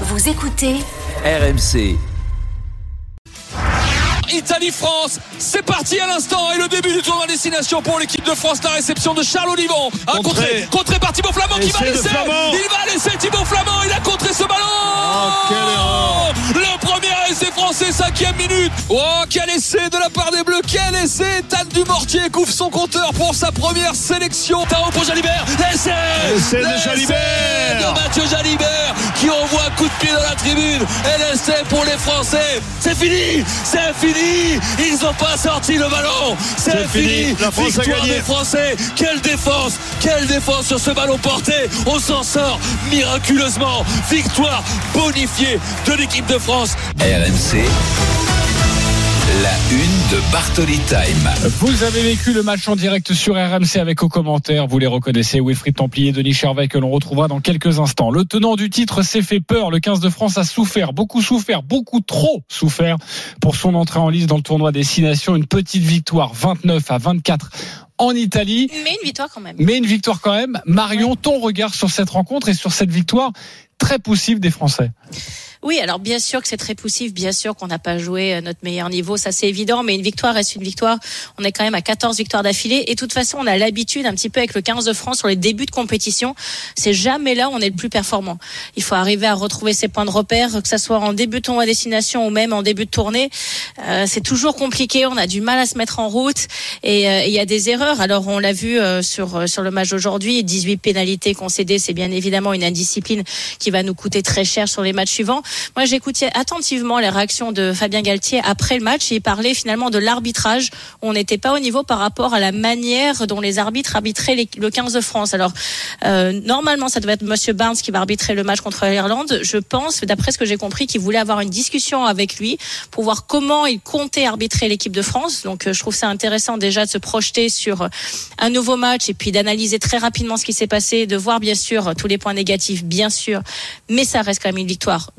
Vous écoutez RMC. Italie-France, c'est parti à l'instant et le début du tournoi destination pour l'équipe de France, la réception de Charles Olivon. Un contré, contré par Thibaut Flamand qui va Essai laisser, il va laisser Thibaut Flamand, il a contré ce ballon. Oh. Le premier essai français, cinquième minute. Oh, quel essai de la part des Bleus, quel essai. Tan du Mortier couvre son compteur pour sa première sélection. Tao pour Jalibert, l'essai. L'essai de Jalibert. de Mathieu Jalibert qui envoie un coup de pied dans la tribune. Et l'essai pour les Français. C'est fini, c'est fini. Ils n'ont pas sorti le ballon. C'est fini. fini. La France a Victoire gagné. des Français. Quelle défense, quelle défense sur ce ballon porté. On s'en sort miraculeusement. Victoire bonifiée de l'équipe de France. RMC. La une de Bartoli Time. Vous avez vécu le match en direct sur RMC avec aux commentaires. Vous les reconnaissez, Wilfried Templier, Denis Charvet, que l'on retrouvera dans quelques instants. Le tenant du titre s'est fait peur. Le 15 de France a souffert, beaucoup souffert, beaucoup trop souffert pour son entrée en lice dans le tournoi des Six Nations. Une petite victoire, 29 à 24 en Italie. Mais une victoire quand même. Mais une victoire quand même. Marion, ton regard sur cette rencontre et sur cette victoire très poussive des Français. Oui, alors bien sûr que c'est très poussif, bien sûr qu'on n'a pas joué à notre meilleur niveau, ça c'est évident, mais une victoire reste une victoire. On est quand même à 14 victoires d'affilée et de toute façon, on a l'habitude un petit peu avec le 15 de France sur les débuts de compétition, c'est jamais là où on est le plus performant. Il faut arriver à retrouver ses points de repère, que ça soit en début de tournoi à destination ou même en début de tournée. Euh, c'est toujours compliqué, on a du mal à se mettre en route et euh, il y a des erreurs. Alors on l'a vu euh, sur euh, sur le match d'aujourd'hui, 18 pénalités concédées, c'est bien évidemment une indiscipline qui va nous coûter très cher sur les matchs suivants. Moi, j'écoutais attentivement les réactions de Fabien Galtier après le match. Il parlait finalement de l'arbitrage. On n'était pas au niveau par rapport à la manière dont les arbitres arbitraient le 15 de France. Alors, euh, normalement, ça devait être Monsieur Barnes qui va arbitrer le match contre l'Irlande. Je pense, d'après ce que j'ai compris, qu'il voulait avoir une discussion avec lui pour voir comment il comptait arbitrer l'équipe de France. Donc, euh, je trouve ça intéressant déjà de se projeter sur un nouveau match et puis d'analyser très rapidement ce qui s'est passé, de voir bien sûr tous les points négatifs, bien sûr, mais ça reste quand même une victoire,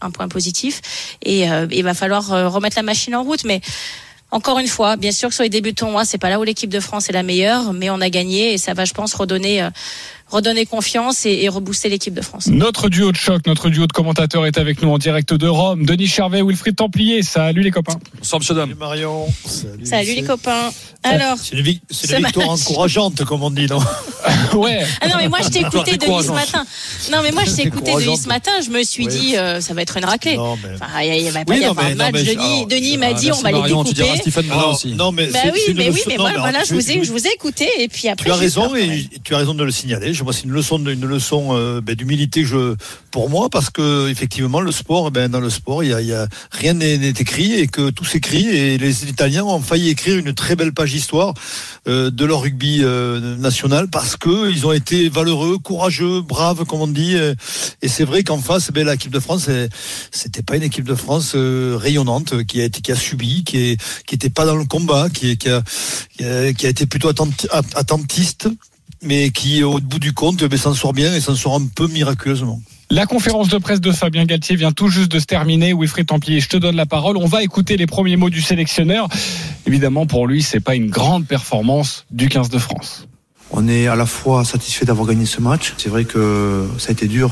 un point positif. Et euh, il va falloir euh, remettre la machine en route, mais. Encore une fois, bien sûr que sur les débuts de tournoi, c'est pas là où l'équipe de France est la meilleure, mais on a gagné et ça va, je pense, redonner, euh, redonner confiance et, et rebooster l'équipe de France. Notre duo de choc, notre duo de commentateurs est avec nous en direct de Rome. Denis Charvet, Wilfried Templier. Salut les copains. Bonsoir, monsieur Dame. Salut Marion. Salut, Salut les copains. Alors, C'est une, vic- victoire match. encourageante, comme on dit, non Ouais. ah non mais moi je t'ai écouté Denis ce matin. Non mais moi je t'ai écouté Denis ce matin. Je me suis Oui. dit euh, ça va être une raclée. Non, mais. Enfin, il y va pas Oui, y non, avoir mais- un non, match. mais- Denis, Denis m'a Ah, dit on va les tu diras à découper. Alors, non, mais Bah c'est- oui, mais oui, mais voilà, je vous ai, tu- je vous ai écouté et puis après. Tu as raison et tu as raison de le signaler. C'est une leçon, leçon euh, ben, d'humilité pour moi, parce que effectivement, le sport, ben, dans le sport, a, rien n'est écrit et que tout s'écrit. Et les Italiens ont failli écrire une très belle page d'histoire euh, de leur rugby euh, national parce que ils ont été valeureux, courageux, braves, comme on dit. Et c'est vrai qu'en face, ben, l'équipe de France, eh, c'était pas une équipe de France rayonnante qui a subi, qui est, qui était pas dans le combat, qui, a, été plutôt attenti- at- attentiste mais qui, au bout du compte, ben, s'en sort bien et s'en sort un peu miraculeusement. La conférence de presse de Fabien Galtier vient tout juste de se terminer. Wilfried Templier, je te donne la parole. On va écouter les premiers mots du sélectionneur. Évidemment, pour lui, c'est pas une grande performance du 15 de France. On est à la fois satisfait d'avoir gagné ce match. C'est vrai que ça a été dur.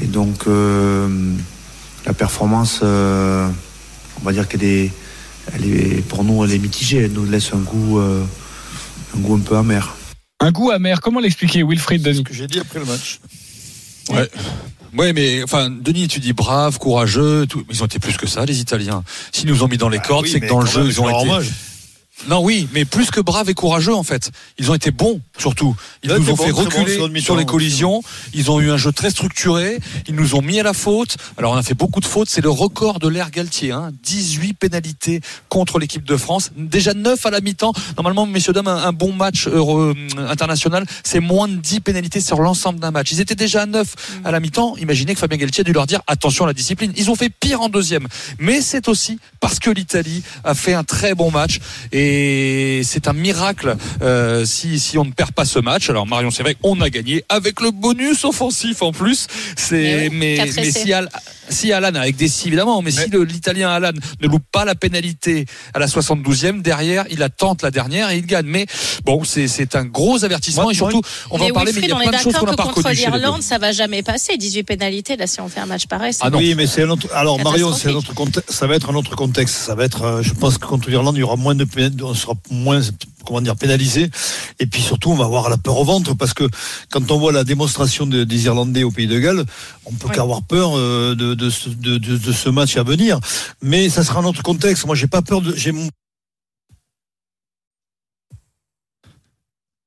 Et donc, euh, la performance, euh, on va dire qu'elle est, elle est, pour nous, elle est mitigée. Elle nous laisse un goût, euh, un goût un peu amer. Un goût amer. Comment l'expliquer, Wilfried C'est ce Denis que j'ai dit après le match. Ouais. Ouais, mais enfin, Denis, tu dis brave, courageux, tout. Ils ont été plus que ça, les Italiens. S'ils nous ont mis dans les cordes, Ah oui, c'est que dans le jeu, ils ont été. Non, oui, mais plus que braves et courageux en fait. Ils ont été bons surtout. Ils nous ont fait sur reculer sur les collisions. Ils ont eu un jeu très structuré. Ils nous ont mis à la faute. Alors on a fait beaucoup de fautes. C'est le record de l'ère Galtier. Hein. 18 pénalités contre l'équipe de France. Déjà 9 à la mi-temps. Normalement, messieurs dames, un, un bon match euro- euh, international, c'est moins de 10 pénalités sur l'ensemble d'un match. Ils étaient déjà à 9 à la mi-temps. Imaginez que Fabien Galtier a dû leur dire attention à la discipline. Ils ont fait pire en deuxième. Mais c'est aussi parce que l'Italie a fait un très bon match. Et et c'est un miracle euh, si si on ne perd pas ce match. Alors Marion, c'est vrai, on a gagné avec le bonus offensif en plus. C'est Mais mais si Al- si Alan avec des si évidemment, mais, si l'Italien Alan ne loupe pas la pénalité à la 72e derrière, il attente la dernière et il gagne. Mais bon, c'est un gros avertissement Moi, et surtout on va en parler, mais il Wilfried, y a on est plein de choses qu'on d'accord n'a que pas contre reconnues l'Irlande, ça va jamais passer. 18 pénalités, là, si on fait un match pareil. c'est Ah non. Oui, mais c'est un autre. Alors Marion, c'est un autre contexte. Ça va être un autre contexte. Ça va être. euh, Je pense que contre l'Irlande, il y aura moins de. pénal- On sera moins. Comment dire pénalisé. Et puis surtout, on va avoir la peur au ventre parce que quand on voit la démonstration de- des Irlandais au Pays de Galles, on peut qu'avoir peur euh, de, de, ce- de, de- de ce match à venir. Mais ça sera un autre contexte. Moi, j'ai pas peur de. J'ai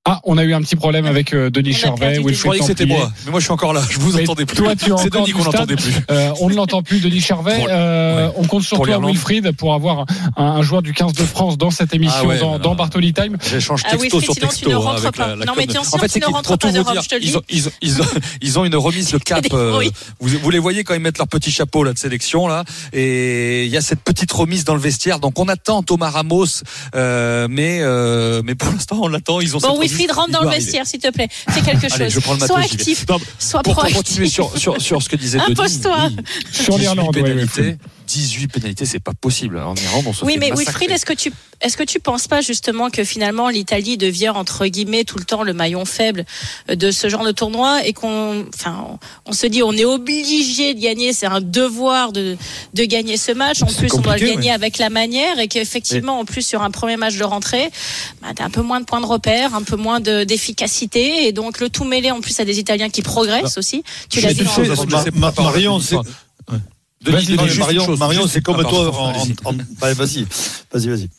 Ah, on a eu un petit problème avec euh, Denis Charvet. Je croyais que c'était moi, mais moi je suis encore là. Je vous Mais entendais plus. toi, tu es C'est Denis qu'on n'entendait plus. Euh, on ne l'entend plus, Denis Charvet. Euh, On compte sur Pour toi. Wilfried, pour avoir un, un joueur du 15 de France dans cette émission, Ah ouais, dans, dans Bartoli Time. J'échange Ah, texto Wilfried, sur sinon tu texto ne hein, rentres avec pas. la, la Non, mais tiens, En fait, tu c'est ne qu'ils- rentres pas d'Europe, je te le ils ont, ils, ont, ils, ont, ils ont une remise de cap. Euh, oui. vous, vous les voyez quand ils mettent leur petit chapeau là de sélection là, et il y a cette petite remise dans le vestiaire. Donc on attend Thomas Ramos, euh, mais euh, mais pour l'instant on l'attend. Ils ont cette. Wilfried, rentre dans le arriver. vestiaire, s'il te plaît. Fais quelque Allez, chose. je prends le Sois matos. actif. Non, Sois pour, pour proactif. continuer sur, sur, sur ce que disait Denis. Impose-toi. oui, Sur 18 l'Irlande. 18 pénalités, c'est pas possible. En Irlande, on se Oui, fait mais massacrer. Wilfried, est-ce que tu est-ce que tu penses pas justement que finalement l'Italie devient entre guillemets tout le temps le maillon faible de ce genre de tournoi et qu'on enfin on se dit on est obligé de gagner, c'est un devoir de de gagner ce match. En plus, on doit le gagner avec la manière et qu'effectivement en plus sur un premier match de rentrée, bah, t'as un peu moins de points de repère, un peu moins de d'efficacité et donc le tout mêlé en plus à des Italiens qui progressent aussi. Tu l'as dit. dans- Marion, c'est- Denis, Marion, chose, Marion, juste- c'est comme toi. vas-y, vas-y, vas-y.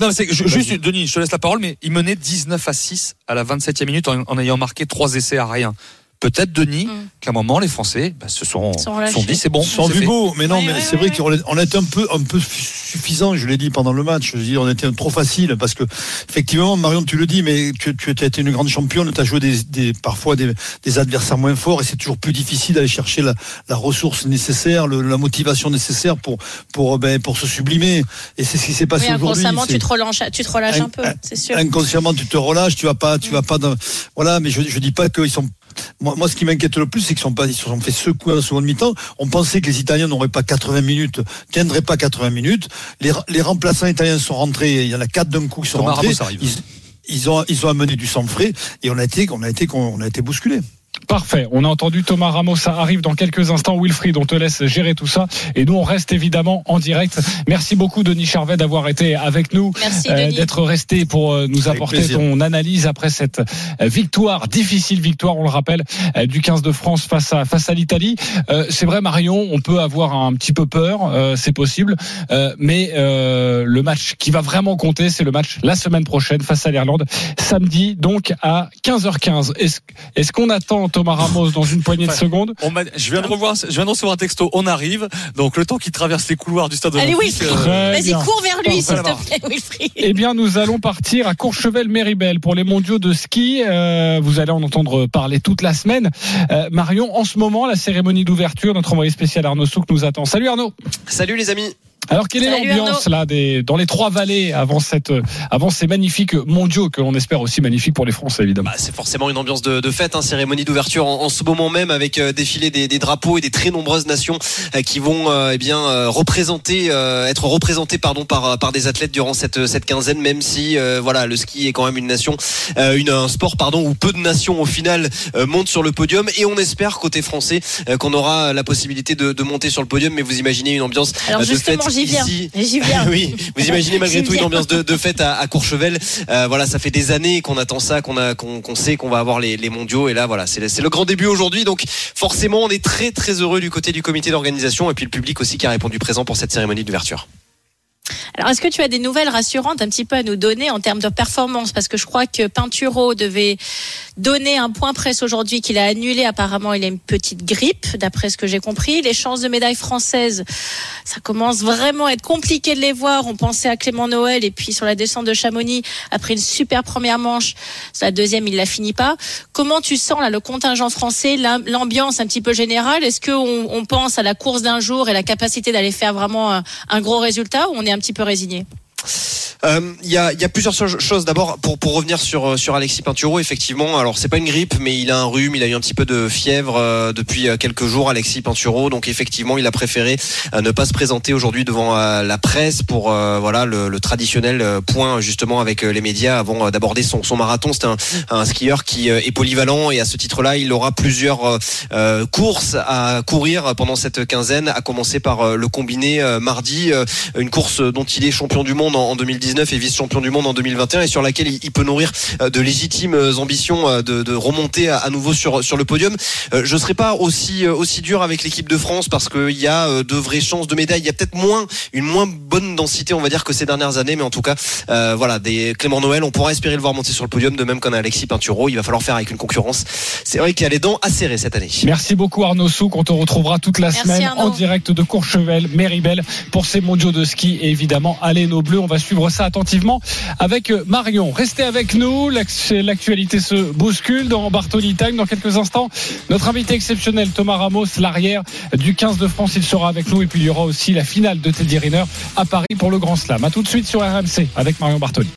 Non, c'est juste, Denis, je te laisse la parole, mais il menait 19 à 6 à la 27e minute en, en ayant marqué trois essais à rien. Peut-être, Denis, Mm. qu'à un moment, les Français bah, se sont, Sont dit, c'est bon. Sans fait. beau, mais non, mais c'est vrai qu'on est un peu, un peu suffisant, je l'ai dit pendant le match. Je veux dire, on était trop facile parce que, effectivement, Marion, tu le dis, mais tu, tu as été une grande championne, tu as joué des, des, parfois des, des adversaires moins forts et c'est toujours plus difficile d'aller chercher la, la ressource nécessaire, le- la motivation nécessaire pour, pour, ben, pour se sublimer. Et c'est ce qui s'est passé Oui, aujourd'hui. inconsciemment, tu te relâches, tu te relâches Un- un peu, c'est sûr. inconsciemment tu te relâches tu vas pas tu vas pas dans... voilà mais je je dis pas qu'ils sont moi, moi, ce qui m'inquiète le plus, c'est qu'ils sont pas, ils se sont fait secouer en seconde mi-temps. On pensait que les Italiens n'auraient pas 80 minutes, tiendraient pas 80 minutes. Les, les remplaçants italiens sont rentrés. Il y en a quatre d'un coup qui sont Thomas rentrés. Ils, ils ont, ils ont amené du sang frais et on a été, on a été, on a été bousculés. Parfait. On a entendu Thomas Ramos. Ça arrive dans quelques instants. Wilfried, on te laisse gérer tout ça. Et nous, on reste évidemment en direct. Merci beaucoup, Denis Charvet, d'avoir été avec nous. Merci, euh, d'être resté pour euh, nous Avec apporter plaisir. ton analyse après cette euh, victoire, difficile victoire, on le rappelle, euh, du 15 de France face à face à l'Italie. Euh, c'est vrai, Marion, on peut avoir un petit peu peur, euh, c'est possible, Euh, mais euh, le match qui va vraiment compter, c'est le match la semaine prochaine face à l'Irlande, samedi donc à 15h15. Est-ce est-ce qu'on attend Thomas Ramos dans une poignée de secondes On je viens de revoir, je viens de recevoir un texto. On arrive. Donc le temps qu'il traverse les couloirs du stade Allez, olympique. oui. euh, Vas-y, cours vers lui, s'il te plaît, Wilfried. Eh bien, nous allons partir à Courchevel-Méribel pour les mondiaux de ski. Euh, vous allez en entendre parler toute la semaine. Euh, Marion, en ce moment, la cérémonie d'ouverture, notre envoyé spécial Arnaud Souk nous attend. Salut Arnaud. Salut les amis. Alors, quelle est l'ambiance là des, dans les trois vallées avant cette, avant ces magnifiques mondiaux que l'on espère aussi magnifiques pour les Français évidemment? Bah, c'est forcément une ambiance de, de fête, hein, cérémonie d'ouverture en, en ce moment même avec euh, défilé des, des drapeaux et des très nombreuses nations euh, qui vont euh, eh bien euh, représenter, euh, être représentées pardon par par des athlètes durant cette cette quinzaine, même si euh, voilà le ski est quand même une nation, euh, une un sport pardon où peu de nations au final euh, montent sur le podium et on espère côté français euh, qu'on aura la possibilité de, de monter sur le podium. Mais vous imaginez une ambiance Alors euh, de fête j'y viens. J'y viens. oui, vous imaginez malgré tout une ambiance de, de fête à, à Courchevel. Euh, voilà, ça fait des années qu'on attend ça, qu'on a, qu'on qu'on sait qu'on va avoir les, les mondiaux. Et là, voilà, c'est le grand début aujourd'hui. Donc, forcément, on est très très heureux du côté du comité d'organisation et puis le public aussi qui a répondu présent pour cette cérémonie d'ouverture. Alors, est-ce que tu as des nouvelles rassurantes un petit peu à nous donner en termes de performance? Parce que je crois que Pinturo devait donner un point presse aujourd'hui qu'il a annulé. Apparemment, il a une petite grippe, d'après ce que j'ai compris. Les chances de médaille française, ça commence vraiment à être compliqué de les voir. On pensait à Clément Noël et puis sur la descente de Chamonix, après une super première manche, la deuxième, il la finit pas. Comment tu sens là le contingent français, l'am- l'ambiance un petit peu générale? Est-ce qu'on on pense à la course d'un jour et la capacité d'aller faire vraiment un, un gros résultat ou on est un petit peu résigné Euh, Il y, a, y a plusieurs choses. D'abord, pour, pour revenir sur, euh, sur Alexis Pinturo, effectivement, alors c'est pas une grippe, mais il a un rhume, il a eu un petit peu de fièvre euh, depuis euh, quelques jours, Alexis Pinturo. Donc effectivement, il a préféré euh, ne pas se présenter aujourd'hui devant euh, la presse pour euh, voilà le, le traditionnel euh, point justement avec euh, les médias avant euh, d'aborder son, son marathon. C'est un, un skieur qui euh, est polyvalent et à ce titre-là, il aura plusieurs euh, euh, courses à courir pendant cette quinzaine, à commencer par euh, le combiné euh, mardi, euh, une course dont il est champion du monde en, en 2019 et vice-champion du monde en 2021 et sur laquelle il, il peut nourrir euh, de légitimes ambitions euh, de, de remonter à, à nouveau sur sur le podium. Euh, je serai pas aussi euh, aussi dur avec l'équipe de France parce qu'il y a euh, de vraies chances de médaille. Il y a peut-être moins une moins bonne densité, on va dire, que ces dernières années, mais en tout cas, euh, voilà, des Clément Noël, on pourra espérer le voir monter sur le podium, de même qu'un Alexis Pinturo. Il va falloir faire avec une concurrence. C'est vrai qu'il y a les dents acérées cette année. Merci beaucoup Arnaud Souk. On te retrouvera toute la Merci, semaine Arnaud. en direct de Courchevel, Méribel pour ces mondiaux de ski et évidemment allez nos bleus. On va suivre ça attentivement avec euh, Marion. Restez avec nous. L'ac- L'actualité se bouscule dans Bartoli Time. Dans quelques instants, notre invité exceptionnel Thomas Ramos, l'arrière du 15 de France, il sera avec nous et puis il y aura aussi la finale de Teddy Riner à Paris pour le Grand Slam. À tout de suite sur RMC avec Marion Bartoli.